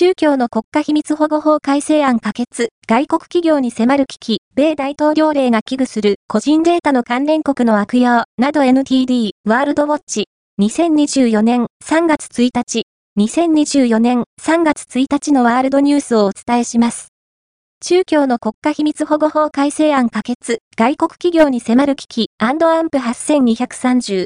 中共の国家秘密保護法改正案可決、外国企業に迫る危機、米大統領令が危惧する個人データの関連国の悪用、など NTD、ワールドウォッチ、2024年3月1日、2024年3月1日のワールドニュースをお伝えします。中共の国家秘密保護法改正案可決、外国企業に迫る危機、アンプ8230、